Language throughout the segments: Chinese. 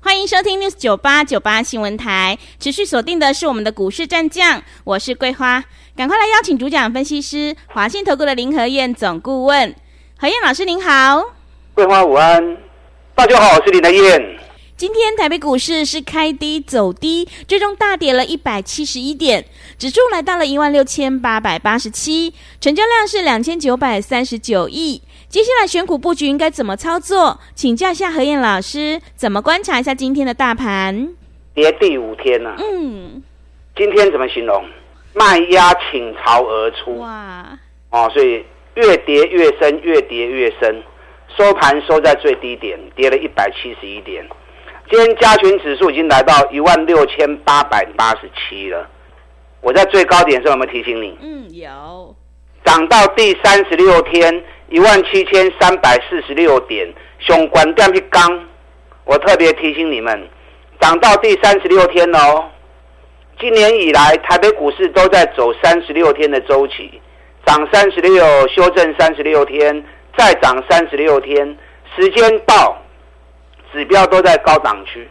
欢迎收听 News 九八九八新闻台，持续锁定的是我们的股市战将，我是桂花，赶快来邀请主讲分析师华信投顾的林和燕总顾问，何燕老师您好，桂花午安，大家好，我是林和燕。今天台北股市是开低走低，最终大跌了一百七十一点，指数来到了一万六千八百八十七，成交量是两千九百三十九亿。接下来选股布局应该怎么操作？请教一下何燕老师，怎么观察一下今天的大盘？跌第五天了，啊，嗯，今天怎么形容？卖压倾巢而出，哇，哦，所以越跌越深，越跌越深，收盘收在最低点，跌了一百七十一点。今天加权指数已经来到一万六千八百八十七了。我在最高点的时候有没有提醒你？嗯，有。涨到第三十六天。一万七千三百四十六点，熊关掉一刚，我特别提醒你们，涨到第三十六天哦。今年以来，台北股市都在走三十六天的周期，涨三十六，修正三十六天，再涨三十六天，时间到，指标都在高档区。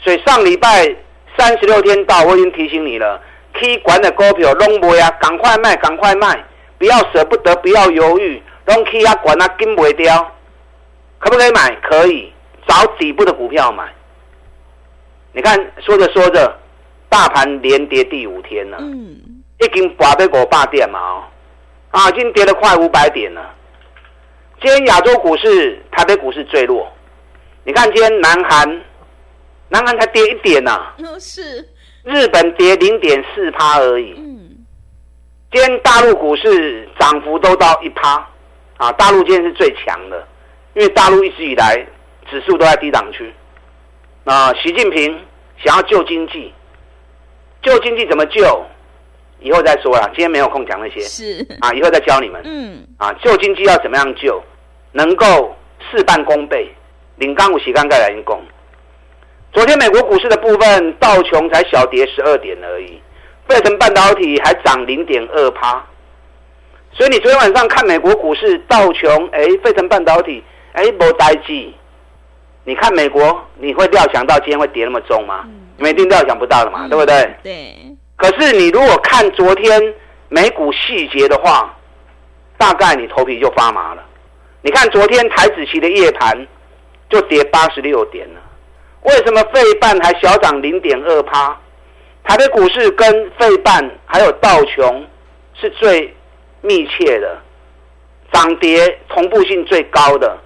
所以上礼拜三十六天到，我已经提醒你了，K 管的股票拢卖啊，赶快卖，赶快卖，不要舍不得，不要犹豫。东西啊，管它跟不掉，可不可以买？可以，找底部的股票买。你看，说着说着，大盘连跌第五天了，嗯，已经拔到五百点嘛，哦，啊，已经跌了快五百点了。今天亚洲股市，台北股市最弱。你看今天南韩，南韩才跌一点呐，啊，是。日本跌零点四趴而已。嗯。今天大陆股市涨幅都到一趴。啊，大陆今天是最强的，因为大陆一直以来指数都在低档区。啊，习近平想要救经济，救经济怎么救？以后再说了，今天没有空讲那些。是啊，以后再教你们。嗯。啊，救经济要怎么样救？能够事半功倍，领刚五喜刚盖来因功。昨天美国股市的部分，道琼才小跌十二点而已，费城半导体还涨零点二趴。所以你昨天晚上看美国股市道琼，哎，费城半导体，哎，没代机。你看美国，你会料想到今天会跌那么重吗？你们一定料想不到的嘛，嗯、对不对？对。可是你如果看昨天美股细节的话，大概你头皮就发麻了。你看昨天台子期的夜盘就跌八十六点了，为什么费半还小涨零点二趴？台北股市跟费半还有道琼是最。密切的涨跌同步性最高的，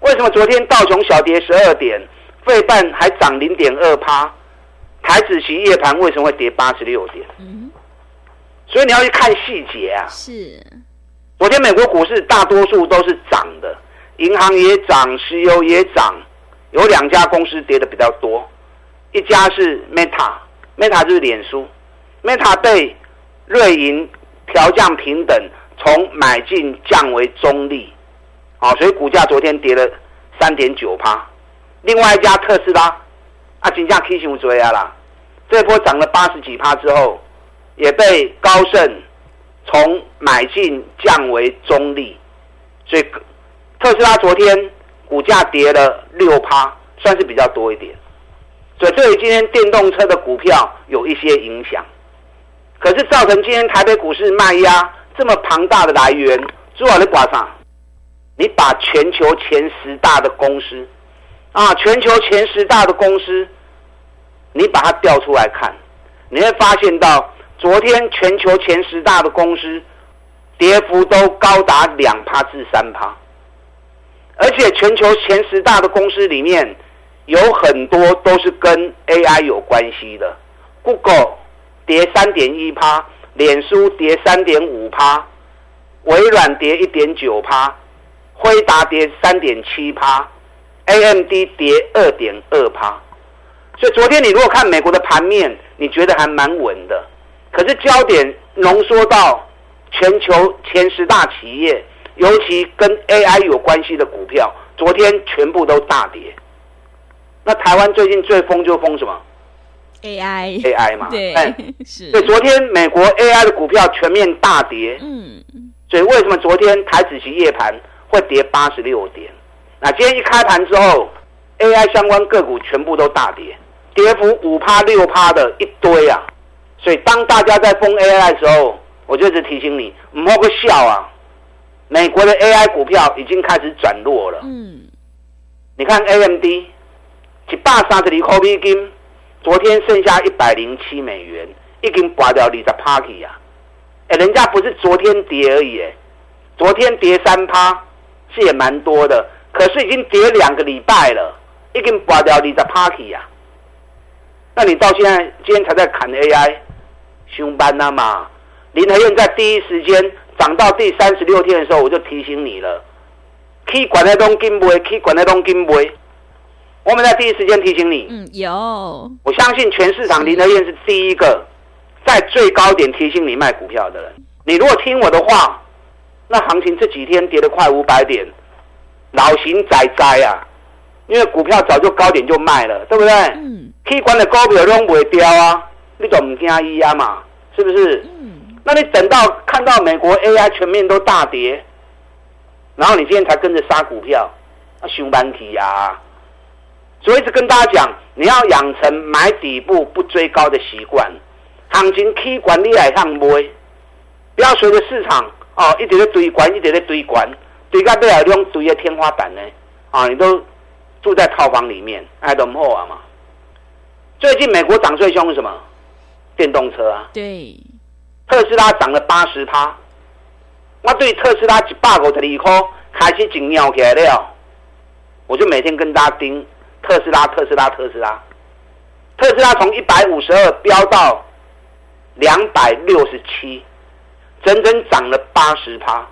为什么昨天道琼小跌十二点，费半还涨零点二趴，台子期夜盘为什么会跌八十六点？嗯，所以你要去看细节啊。是，昨天美国股市大多数都是涨的，银行也涨，石油也涨，有两家公司跌的比较多，一家是 Meta，Meta 就是脸书，Meta 被瑞银调降平等。从买进降为中立，啊，所以股价昨天跌了三点九趴。另外一家特斯拉，啊，金价 K 型追啊啦，这波涨了八十几趴之后，也被高盛从买进降为中立，所以特斯拉昨天股价跌了六趴，算是比较多一点。所以对于今天电动车的股票有一些影响，可是造成今天台北股市卖压。这么庞大的来源，主要的挂上，你把全球前十大的公司，啊，全球前十大的公司，你把它调出来看，你会发现到昨天全球前十大的公司，跌幅都高达两趴至三趴，而且全球前十大的公司里面，有很多都是跟 AI 有关系的，Google 跌三点一趴。脸书跌三点五趴，微软跌一点九趴，辉达跌三点七趴，AMD 跌二点二趴。所以昨天你如果看美国的盘面，你觉得还蛮稳的。可是焦点浓缩到全球前十大企业，尤其跟 AI 有关系的股票，昨天全部都大跌。那台湾最近最疯就疯什么？AI AI 嘛，对，哎、是。所以昨天美国 AI 的股票全面大跌。嗯。所以为什么昨天台指期夜盘会跌八十六点？那今天一开盘之后，AI 相关个股全部都大跌，跌幅五趴六趴的一堆啊！所以当大家在封 AI 的时候，我就一直提醒你，唔好个笑啊！美国的 AI 股票已经开始转弱了。嗯，你看 AMD 一百三十二块美金，昨天剩下一百零七美元，已经拔掉二十趴去啊！哎，人家不是昨天跌而已，哎，昨天跌三趴是也蛮多的，可是已经跌两个礼拜了，已经拔掉二十趴去啊！那你到现在今天才在砍 AI，凶班了嘛？林和彦在第一时间涨到第三十六天的时候，我就提醒你了，去管那东金杯，去管那东金杯。我们在第一时间提醒你。嗯，有。我相信全市场林德燕是第一个在最高点提醒你卖股票的人。你如果听我的话，那行情这几天跌了快五百点，老型仔仔啊！因为股票早就高点就卖了，对不对？嗯。去管的股票都不会掉啊，你总唔惊伊啊嘛？是不是？嗯。那你等到看到美国 AI 全面都大跌，然后你今天才跟着杀股票，啊熊班体呀！所以一直跟大家讲，你要养成买底部不追高的习惯。行情起管理来上买，不要随着市场哦，一直在堆管，一直在堆管，堆到最后用堆的天花板呢啊！你都住在套房里面，还都唔好啊嘛。最近美国涨最凶是什么？电动车啊。对。特斯拉涨了八十趴，我对特斯拉一百五十二块开始紧尿起来了，我就每天跟大家盯。特斯拉，特斯拉，特斯拉，特斯拉从一百五十二飙到两百六十七，整整涨了八十趴。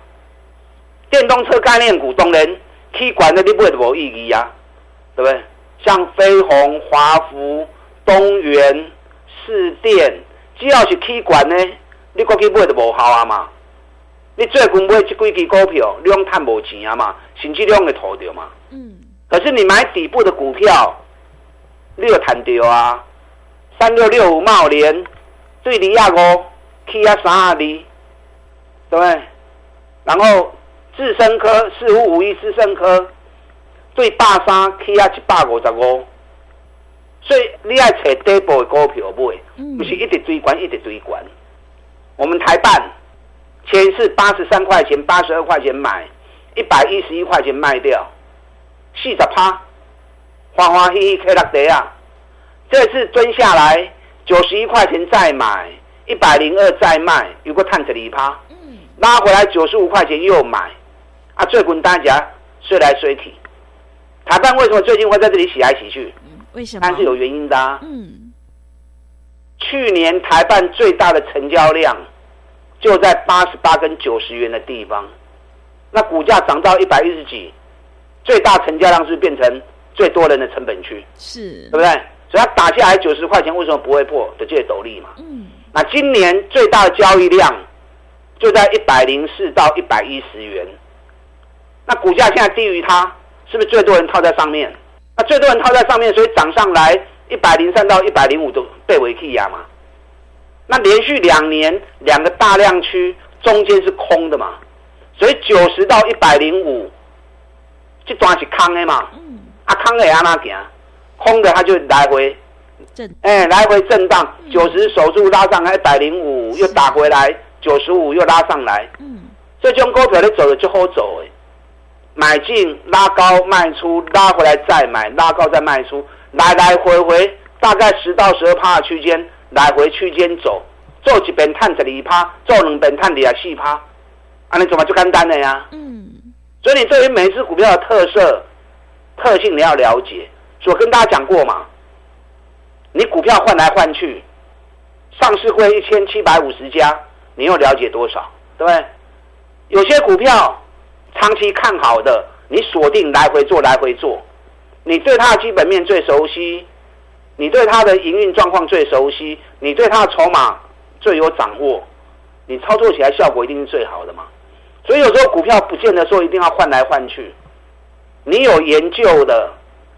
电动车概念股当然去管的你不会有意义啊，对不对？像飞鸿、华孚、东元、市电，只要是去管呢，你过去买就无效啊嘛。你最近买这几支股票，你用赚无钱啊嘛，甚至你用会吐掉嘛。嗯。可是你买底部的股票，你有谈掉啊？三六六五茂联，对离亚五，K 啊三二零，对不对？然后智深科四五五一，智深科对八三 K 啊一百五十五，所以你要找底部的股票买，不是一直追关一直追关。我们台办前一次八十三块钱、八十二块钱买，一百一十一块钱卖掉。四十趴，欢欢喜喜开六地啊！这次蹲下来九十一块钱再买，一百零二再卖，有个探子里趴，拉回来九十五块钱又买，啊，最滚大家睡来睡去。台办为什么最近会在这里洗来洗去？为什么？但是有原因的啊。嗯。去年台办最大的成交量就在八十八跟九十元的地方，那股价涨到一百一十几。最大成交量是变成最多人的成本区，是，对不对？所以它打下来九十块钱，为什么不会破的这些斗笠嘛？嗯。那今年最大的交易量就在一百零四到一百一十元，那股价现在低于它，是不是最多人套在上面？那最多人套在上面，所以涨上来一百零三到一百零五都被围气压嘛。那连续两年两个大量区中间是空的嘛，所以九十到一百零五。这段是空的嘛？嗯、啊，空的安那行？空的它就来回，哎、欸，来回震荡。九十守住拉上来一百零五，又打回来九十五，又拉上来。嗯，这种股票你走的就好走诶。买进拉高卖出，拉回来再买，拉高再卖出，来来回回大概十到十二趴的区间，来回区间走，做一遍探十二趴，做两遍探二十四趴，啊，你怎么就简单了呀？嗯。所以你对于每一只股票的特色、特性你要了解。所以我跟大家讲过嘛，你股票换来换去，上市会一千七百五十家，你又了解多少？对不对？有些股票长期看好的，你锁定来回做，来回做，你对它的基本面最熟悉，你对它的营运状况最熟悉，你对它的筹码最有掌握，你操作起来效果一定是最好的嘛。所以有时候股票不见得说一定要换来换去，你有研究的，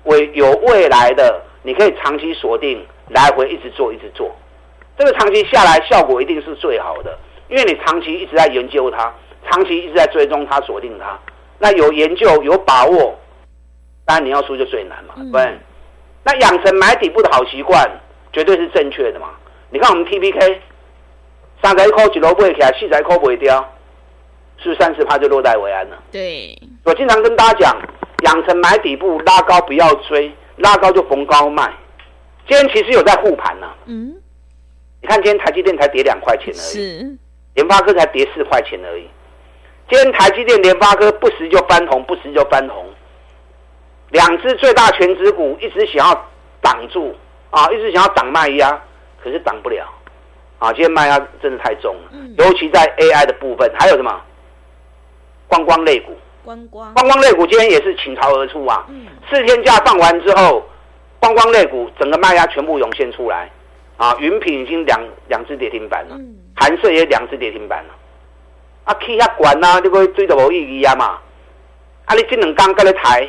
未有未来的，你可以长期锁定，来回一直做一直做，这个长期下来效果一定是最好的，因为你长期一直在研究它，长期一直在追踪它，锁定它，那有研究有把握，当然你要输就最难嘛，对、嗯。那养成买底部的好习惯，绝对是正确的嘛。你看我们 T P K，三十一块几楼不会起来，四十一块不会掉。是不是三十趴就落袋为安了？对，我经常跟大家讲，养成买底部拉高不要追，拉高就逢高卖。今天其实有在护盘呢。嗯，你看今天台积电才跌两块钱而已，是，联发科才跌四块钱而已。今天台积电、联发科不时就翻红，不时就翻红。两只最大全值股一直想要挡住啊，一直想要挡卖压，可是挡不了啊。今天卖压真的太重了，嗯，尤其在 AI 的部分，还有什么？观光类股，观光观光类股今天也是倾巢而出啊！嗯，四天假放完之后，观光类股整个卖压全部涌现出来，啊，云品已经两两只跌停板了，寒、嗯、舍也两只跌停板了，啊，起遐管啊，你会追得无意义啊嘛？啊，你这两刚跟你抬，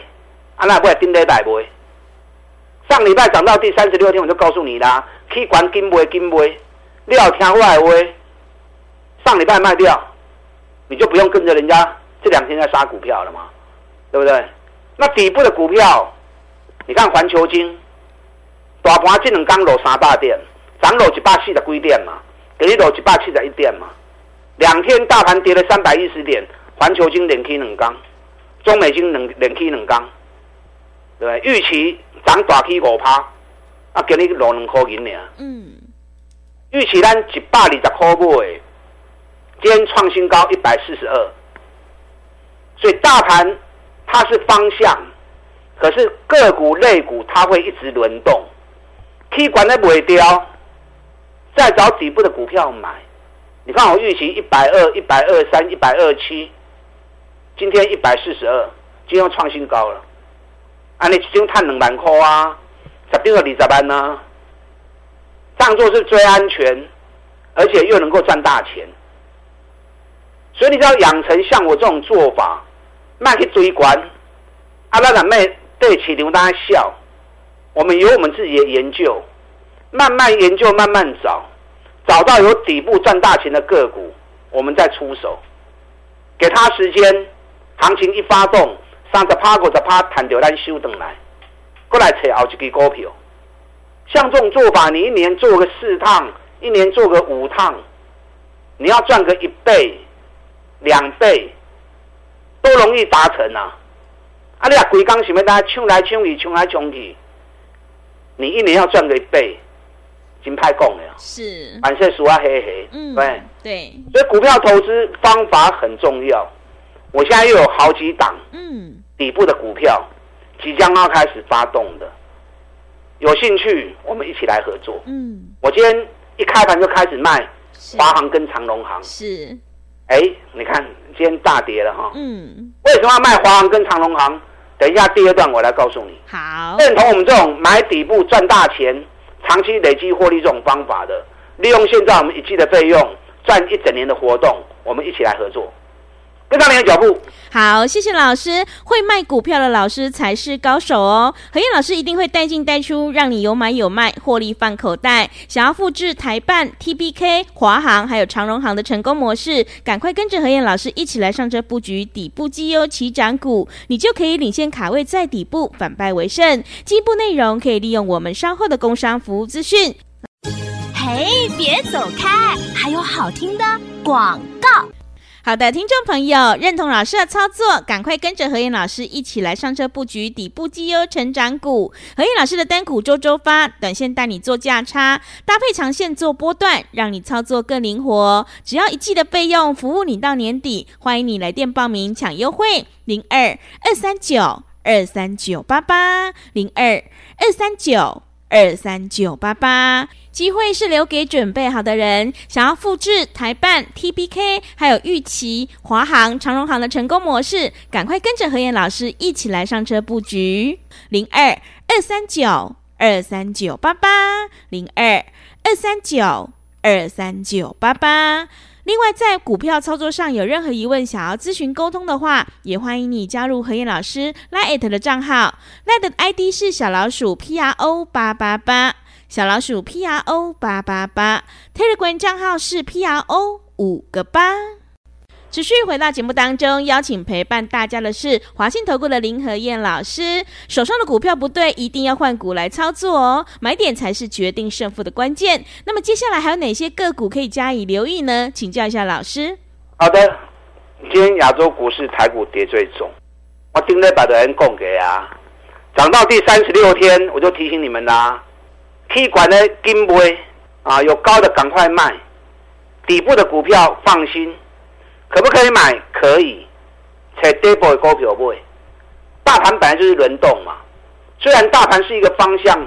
啊，那不会顶得大不？上礼拜涨到第三十六天，我就告诉你啦，起管跟不跟不，你要听我的话，上礼拜卖掉，你就不用跟着人家。这两天在杀股票了嘛，对不对？那底部的股票，你看环球金，大盘只能刚落三大点，涨落一百四十几点嘛，跌落一百七十一点嘛。两天大盘跌了三百一十点，环球金连 K 两刚，中美金两连 K 两刚，对不对？预期涨大 K 五趴，啊，给你落两块银呢。嗯。预期咱一百二十块买，今天创新高一百四十二。所以大盘它是方向，可是个股、类股它会一直轮动。K 管的不会掉，再找底部的股票买。你看我预期一百二、一百二三、一百二七，今天一百四十二，今天创新高了。啊，你已经赚两万块啊，十六个二十万呢？当做是最安全，而且又能够赚大钱。所以你只要养成像我这种做法。卖去追关，啊，那咱卖对起牛大笑。我们有我们自己的研究，慢慢研究，慢慢找，找到有底部赚大钱的个股，我们再出手。给他时间，行情一发动，三十趴、五十趴，弹掉咱收回来，过来找后一支股票。像这种做法，你一年做个四趟，一年做个五趟，你要赚个一倍、两倍。都容易达成啊！啊，你啊，规工想要大家抢来抢去，抢来抢去，你一年要赚个一倍，真歹讲的。是，反正输啊黑黑，嗯，对对。所以股票投资方法很重要。我现在又有好几档，嗯，底部的股票即将要开始发动的，有兴趣我们一起来合作。嗯，我今天一开盘就开始卖华航跟长荣航。是。哎，你看今天大跌了哈。嗯。为什么要卖华航跟长隆航？等一下第二段我来告诉你。好。认同我们这种买底部赚大钱、长期累积获利这种方法的，利用现在我们一季的费用赚一整年的活动，我们一起来合作。跟上你的脚步。好，谢谢老师。会卖股票的老师才是高手哦。何燕老师一定会带进带出，让你有买有卖，获利放口袋。想要复制台办、TPK、华航还有长荣航的成功模式，赶快跟着何燕老师一起来上车布局底部绩优起涨股，你就可以领先卡位在底部，反败为胜。进一步内容可以利用我们稍后的工商服务资讯。嘿，别走开，还有好听的广告。好的，听众朋友，认同老师的操作，赶快跟着何燕老师一起来上车布局底部绩优成长股。何燕老师的单股周周发，短线带你做价差，搭配长线做波段，让你操作更灵活。只要一季的费用，服务你到年底。欢迎你来电报名抢优惠，零二二三九二三九八八，零二二三九。二三九八八，机会是留给准备好的人。想要复制台办、TPK，还有玉琪、华航、长荣航的成功模式，赶快跟着何燕老师一起来上车布局。零二二三九二三九八八，零二二三九二三九八八。另外，在股票操作上有任何疑问，想要咨询沟通的话，也欢迎你加入何燕老师 LINE@ 的账号，LINE 的 ID 是小老鼠 P R O 八八八，小老鼠 P R O 八八八，Telegram 账号是 P R O 五个八。持续回到节目当中，邀请陪伴大家的是华信投顾的林和燕老师。手上的股票不对，一定要换股来操作哦，买点才是决定胜负的关键。那么接下来还有哪些个股可以加以留意呢？请教一下老师。好的，今天亚洲股市台股跌最重，我顶礼拜的人供给啊，涨到第三十六天，我就提醒你们啦，以管的金杯啊，有高的赶快卖，底部的股票放心。可不可以买？可以，才底部的股票买。大盘本来就是轮动嘛，虽然大盘是一个方向，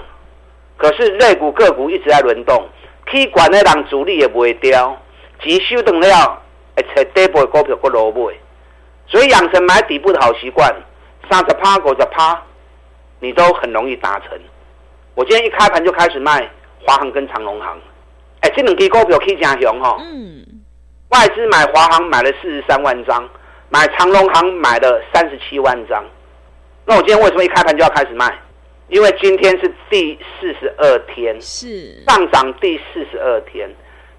可是类股个股一直在轮动，可管的人主力也不会掉，急修等了，哎，才底部的股票不落买。所以养成买底部的好习惯，三十趴、五十趴，你都很容易达成。我今天一开盘就开始卖华航跟长荣航，哎，这两支股票可以加熊哈。嗯。外资买华航买了四十三万张，买长荣航买了三十七万张。那我今天为什么一开盘就要开始卖？因为今天是第四十二天，是上涨第四十二天。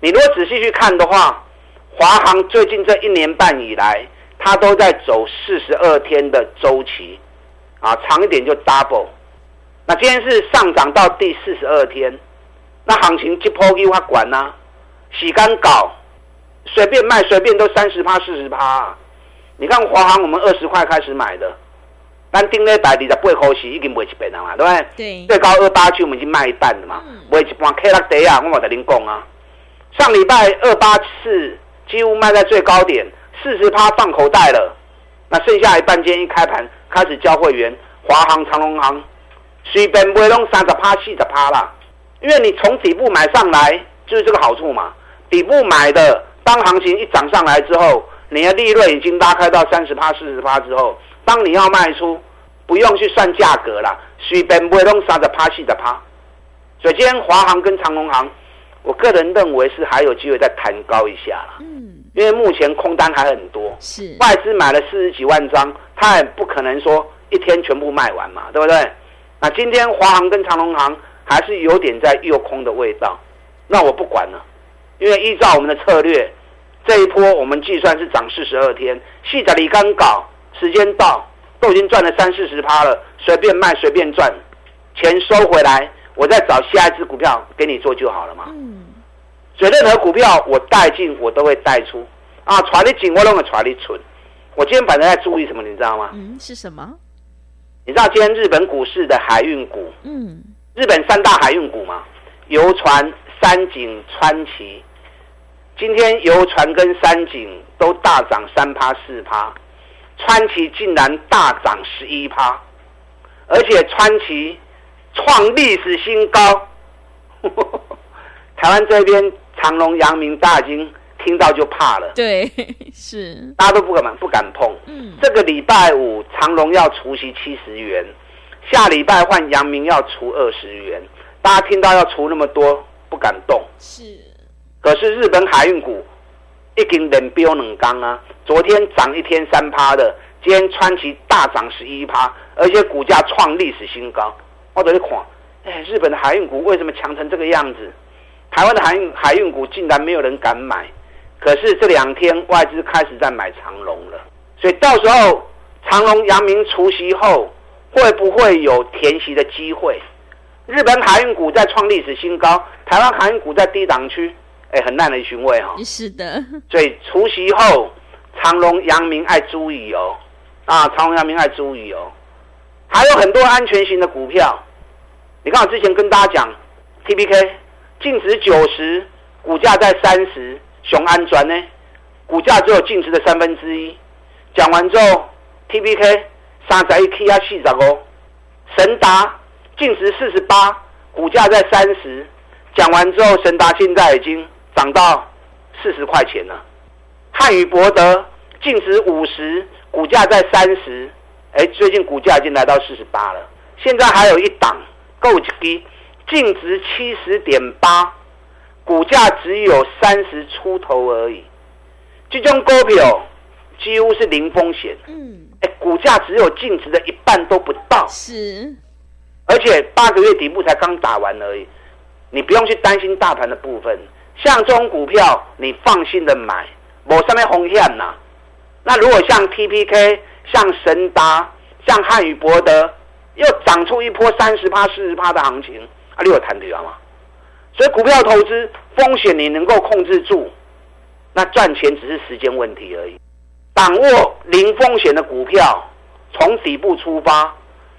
你如果仔细去看的话，华航最近这一年半以来，它都在走四十二天的周期，啊，长一点就 double。那今天是上涨到第四十二天，那行情一波一挖管呢？洗干搞。随便卖，随便都三十趴、四十趴。你看华航，我们二十块开始买的，但定那百里的背后是已经卖一半了嘛，对不对？对。最高二八七，我们已经卖一半了嘛，卖、嗯、一半 K 拉德啊，我冇得您讲啊。上礼拜二八四几乎卖在最高点，四十趴放口袋了。那剩下一半，今天一开盘开始交会员，华航、长隆航，随便卖拢三十趴、四十趴啦。因为你从底部买上来，就是这个好处嘛。底部买的。当行情一涨上来之后，你的利润已经拉开到三十趴、四十趴之后，当你要卖出，不用去算价格了，随便不会弄三十趴、四十趴。所以今天华航跟长荣航，我个人认为是还有机会再弹高一下啦。嗯，因为目前空单还很多，是外资买了四十几万张，他也不可能说一天全部卖完嘛，对不对？那今天华航跟长隆航还是有点在诱空的味道，那我不管了。因为依照我们的策略，这一波我们计算是涨四十二天，细仔你刚搞，时间到，都已经赚了三四十趴了，随便卖随便赚，钱收回来，我再找下一只股票给你做就好了嘛。嗯。所以任何股票我带进我都会带出，啊，传你进我都会传你出。我今天反正在注意什么，你知道吗？嗯，是什么？你知道今天日本股市的海运股，嗯，日本三大海运股嘛，游船、三井、川崎。今天游船跟三井都大涨三趴四趴，川崎竟然大涨十一趴，而且川崎创历史新高。呵 呵台湾这边长隆、阳明、大金听到就怕了，对，是大家都不敢不敢碰。嗯，这个礼拜五长荣要除息七十元，下礼拜换阳明要除二十元，大家听到要除那么多不敢动。是。可是日本海运股一根冷标冷钢啊！昨天涨一天三趴的，今天川崎大涨十一趴，而且股价创历史新高。我在这里看，哎，日本的海运股为什么强成这个样子？台湾的海运海运股竟然没有人敢买。可是这两天外资开始在买长龙了，所以到时候长荣、阳明除息后，会不会有填息的机会？日本海运股在创历史新高，台湾海运股在低档区。哎，很烂的一寻味哈。是的。所以除息后，长隆、阳明爱注意哦。啊，长隆、阳明爱注意哦。还有很多安全型的股票。你看我之前跟大家讲，TPK 净值九十，股价在三十，雄安转呢，股价只有净值的三分之一。讲完之后，TPK 三十一 K 啊，四十五。神达净值四十八，股价在三十。讲完之后，神达现在已经。涨到四十块钱了，汉语博德净值五十，股价在三十，哎，最近股价已经来到四十八了。现在还有一档，够几？净值七十点八，股价只有三十出头而已，这种股票几乎是零风险。嗯，哎，股价只有净值的一半都不到。是，而且八个月底部才刚打完而已，你不用去担心大盘的部分。像这种股票，你放心的买，没上面风险呐。那如果像 TPK、像神达、像汉语博德，又涨出一波三十趴、四十趴的行情，啊，你有谈对吗？所以股票投资风险你能够控制住，那赚钱只是时间问题而已。掌握零风险的股票，从底部出发，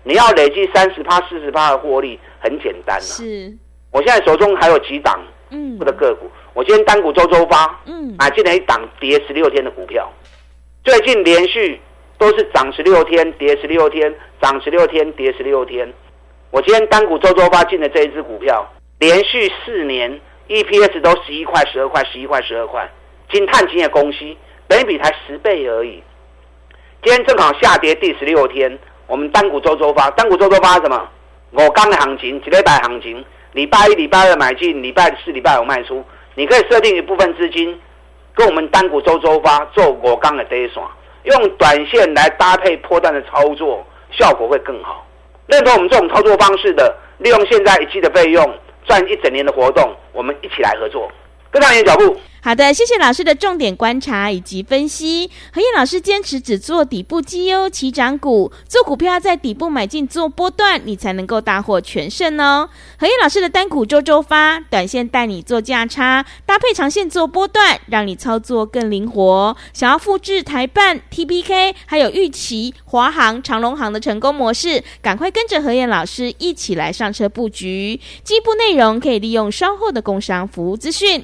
你要累积三十趴、四十趴的获利，很简单呐。是，我现在手中还有几档嗯的个股，我今天单股周周发嗯买进了一档跌十六天的股票，最近连续都是涨十六天、跌十六天、涨十六天、跌十六天。我今天单股周周发进的这一只股票。连续四年 EPS 都十一块、十二块、十一块、十二块，金碳金的公司，本比才十倍而已。今天正好下跌第十六天，我们单股周周发，单股周周发什么？我刚的行情，几礼拜行情，礼拜一、礼拜二买进，礼拜四、礼拜五卖出。你可以设定一部分资金，跟我们单股周周发做我刚的 day 耍，用短线来搭配波段的操作，效果会更好。认同我们这种操作方式的，利用现在一季的费用。赚一整年的活动，我们一起来合作，跟上你的脚步。好的，谢谢老师的重点观察以及分析。何燕老师坚持只做底部绩优起涨股，做股票在底部买进做波段，你才能够大获全胜哦。何燕老师的单股周周发，短线带你做价差，搭配长线做波段，让你操作更灵活。想要复制台办、TPK 还有玉期、华航、长隆航的成功模式，赶快跟着何燕老师一起来上车布局。进一步内容可以利用稍后的工商服务资讯。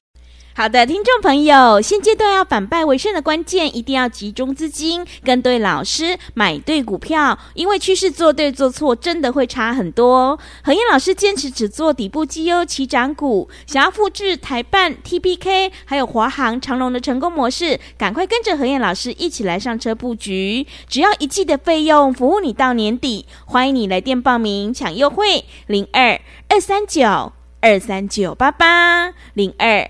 好的，听众朋友，现阶段要反败为胜的关键，一定要集中资金，跟对老师，买对股票。因为趋势做对做错，真的会差很多。何燕老师坚持只做底部绩优起涨股，想要复制台办、TPK 还有华航、长隆的成功模式，赶快跟着何燕老师一起来上车布局。只要一季的费用，服务你到年底。欢迎你来电报名抢优惠，零二二三九二三九八八零二。